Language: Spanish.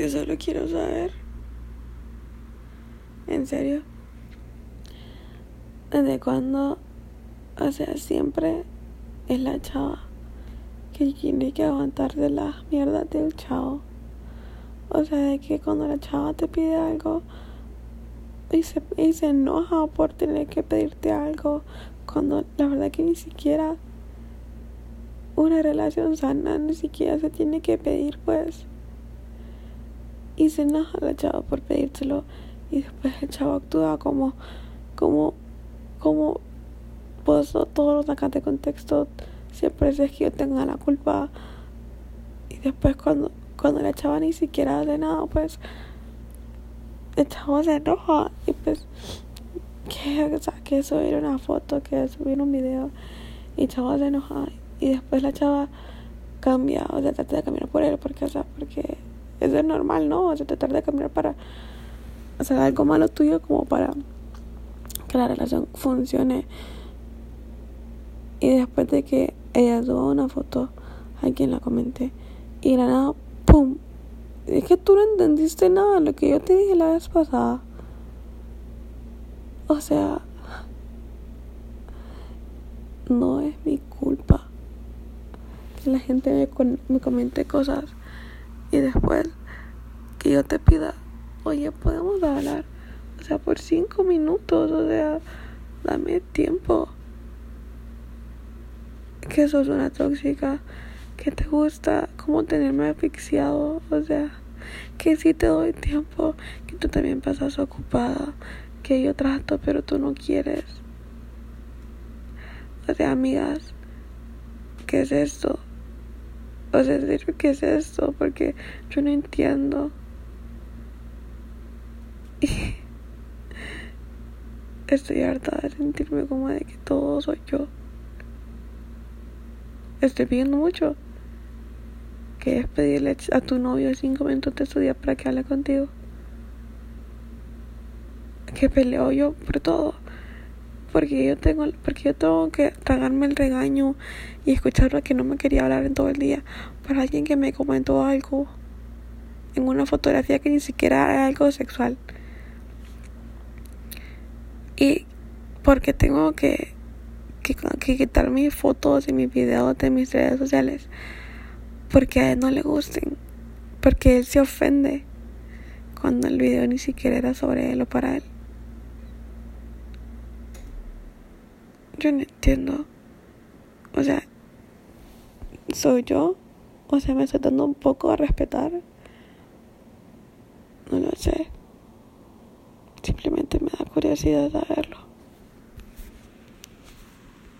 Yo solo quiero saber. En serio. ¿Desde cuándo? O sea, siempre es la chava que tiene que aguantar de las mierdas del chavo. O sea, de que cuando la chava te pide algo y se, y se enoja por tener que pedirte algo, cuando la verdad que ni siquiera una relación sana ni siquiera se tiene que pedir, pues. Y se enoja la chava por pedírselo. Y después el chavo actúa como, como, como, pues todos los sacas de contexto. Siempre es que yo tenga la culpa. Y después cuando cuando la chava ni siquiera hace nada pues el chavo se enoja. Y pues que, o sea, que subir una foto que subir un video. Y el chavo se enoja. Y después la chava cambia o sea trata de caminar por él porque o sea porque eso es normal no o sea tratar de caminar para hacer algo malo tuyo como para que la relación funcione. Y después de que ella suba una foto a quien la comenté y la nada pum es que tú no entendiste nada de lo que yo te dije la vez pasada. O sea no es mi culpa. Que la gente me, me comente cosas y después que yo te pida oye podemos hablar o sea por cinco minutos o sea dame tiempo que sos una tóxica, que te gusta como tenerme asfixiado, o sea, que si te doy tiempo, que tú también pasas ocupada, que yo trato pero tú no quieres. O sea, amigas, ¿qué es esto? O sea, ¿qué es esto? Porque yo no entiendo. Estoy harta de sentirme como de que todo soy yo estoy pidiendo mucho. Que pedirle a tu novio cinco minutos de su día para que hable contigo. Que peleo yo por todo. Porque yo tengo, porque yo tengo que tragarme el regaño y escuchar que no me quería hablar en todo el día. Para alguien que me comentó algo en una fotografía que ni siquiera era algo sexual. Y porque tengo que que, que quitar mis fotos y mis videos de mis redes sociales porque a él no le gusten, porque él se ofende cuando el video ni siquiera era sobre él o para él. Yo no entiendo. O sea, soy yo. O sea, me estoy dando un poco a respetar. No lo sé. Curiosidad saberlo.